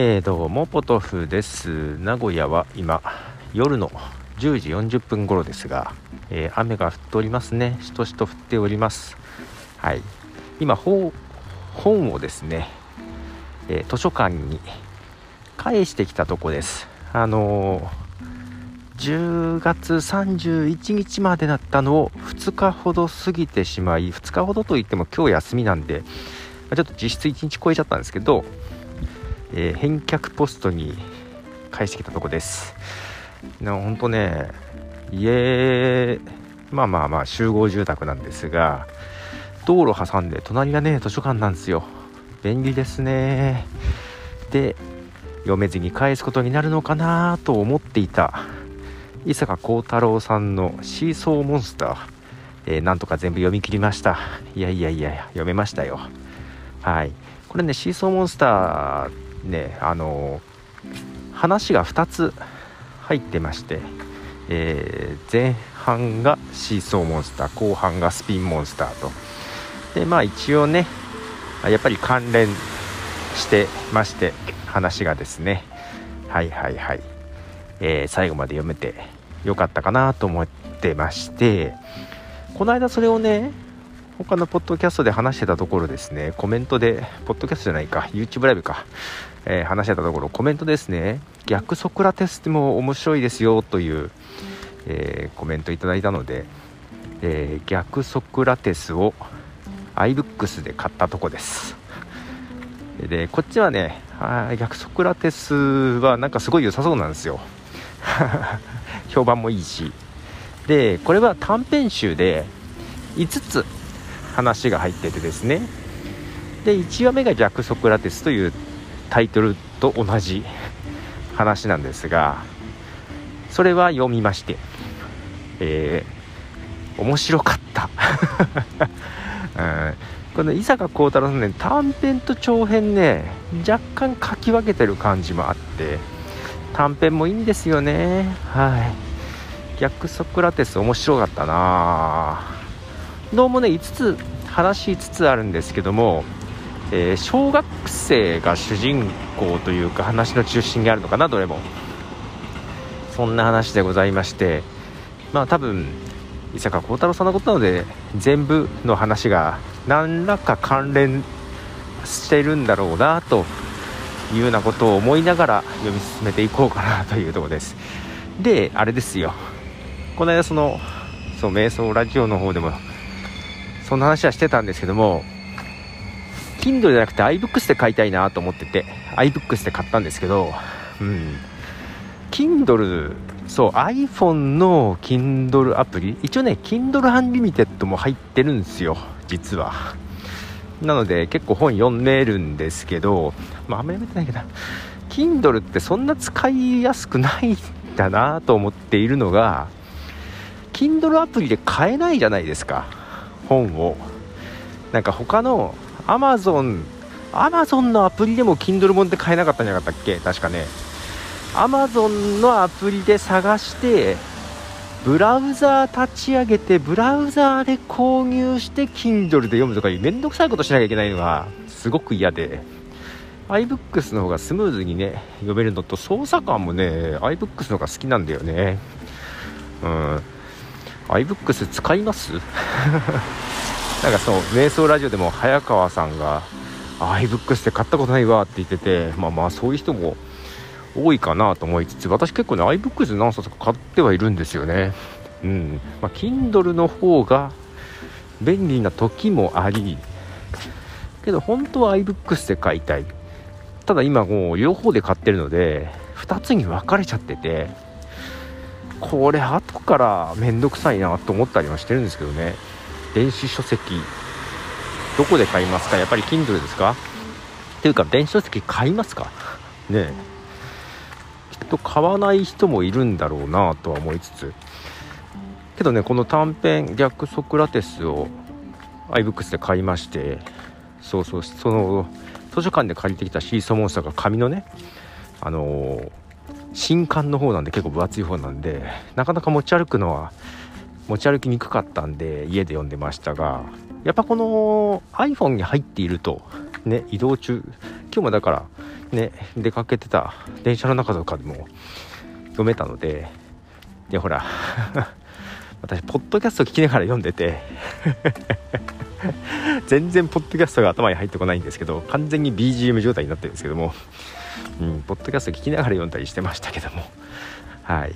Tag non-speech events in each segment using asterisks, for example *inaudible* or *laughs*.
えー、どうもポトフです。名古屋は今夜の10時40分頃ですが、えー、雨が降っておりますね。しとしと降っております。はい。今本をですね、えー、図書館に返してきたとこです。あの10月31日までだったのを2日ほど過ぎてしまい2日ほどといっても今日休みなんでちょっと実質1日超えちゃったんですけどえー、返却ポストに返してきたとこです。な本当ね家まあまあまあ集合住宅なんですが道路挟んで隣がね図書館なんですよ。便利ですね。で読めずに返すことになるのかなと思っていた伊坂幸太郎さんの「シーソーモンスター」えー、なんとか全部読み切りました。いやいやいや読めましたよ。はい。これねシーソーモンスターねあの話が2つ入ってまして、えー、前半がシーソーモンスター後半がスピンモンスターと。でまあ一応ねやっぱり関連してまして話がですね。はいはいはい、えー、最後まで読めてよかったかなと思ってましてこの間それをね他のポッドキャストで話してたところですねコメントでポッドキャストじゃないか YouTube ライブかえー、話してたところコメントですね。逆ソクラテスも面白いですよという、えー、コメントいただいたので、えー、逆ソクラテスを iBooks で買ったとこです。でこっちはねあ逆ソクラテスはなんかすごい良さそうなんですよ。*laughs* 評判もいいし。でこれは短編集で5つ話が入っててですね。で1話目が逆ソクラテスというタイトルと同じ話なんですがそれは読みましてえー、面白かった、*laughs* うん、この伊坂幸太郎さんね短編と長編ね若干書き分けてる感じもあって短編もいいんですよね。はい。逆ソクラテス面白かったなどうもね5つ話5つあるんですけどもえー、小学生が主人公というか話の中心にあるのかなどれも。そんな話でございましてまあ多分伊坂幸太郎さんのことなので全部の話が何らか関連してるんだろうなというようなことを思いながら読み進めていこうかなというとこです。であれですよ。この間そのそう瞑想ラジオの方でもそんな話はしてたんですけども Kindle じゃなくて iBooks で買いたいなと思ってて iBooks で買ったんですけどうん。Kindle そう iPhone の Kindle アプリ一応ね Kindle Unlimited も入ってるんですよ実は。なので結構本読めるんですけどまああんまり読めてないけど Kindle ってそんな使いやすくないんだなと思っているのが Kindle アプリで買えないじゃないですか。本を。なんか他のアマゾンアマゾンのアプリでも Kindle 本って買えなかったんじゃなかったっけ？確かね。アマゾンのアプリで探してブラウザー立ち上げてブラウザーで購入して Kindle で読むとかいうめんどくさいことしなきゃいけないのがすごく嫌で。iBooks の方がスムーズにね読めるのと操作感もね iBooks の方が好きなんだよね。うん。iBooks 使います？*laughs* なんかそう瞑想ラジオでも早川さんが iBooks で買ったことないわって言っててまあまあそういう人も多いかなと思いつつ私結構ね iBooks 何冊か買ってはいるんですよね。うん。まあ Kindle の方が便利な時もありけど本当は iBooks で買いたい。ただ今もう両方で買ってるので2つに分かれちゃっててこれ後からめんどくさいなと思ったりはしてるんですけどね。電子書籍どこで買いますか？やっぱり Kindle ですか？っていうか電子書籍買いますか？ねきっと買わない人もいるんだろうなとは思いつつ。けどねこの短編逆ソクラテスを iBooks で買いましてそうそうその図書館で借りてきたシーソーモンスターが紙のねあのー、新刊の方なんで結構分厚い方なんでなかなか持ち歩くのは持ち歩きにくかったんで家で読んでましたがやっぱこの iPhone に入っているとね移動中今日もだからね出かけてた電車の中とかでも読めたのででほら *laughs* 私ポッドキャスト聞きながら読んでて全然ポッドキャストが頭に入ってこないんですけど完全に BGM 状態になってるんですけども、うん、ポッドキャスト聞きながら読んだりしてましたけども。*laughs* はい。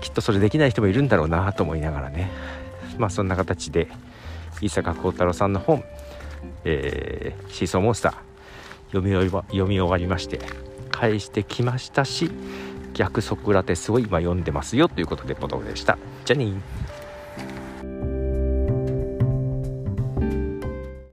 きっとそれできない人もいるんだろうなと思いながらね。まあそんな形で伊坂幸太郎さんの本「えー、シーソーモンスター」読み読み終わりまして返してきましたし逆ソクラテスを今読んでますよということでポトフでした。じゃあね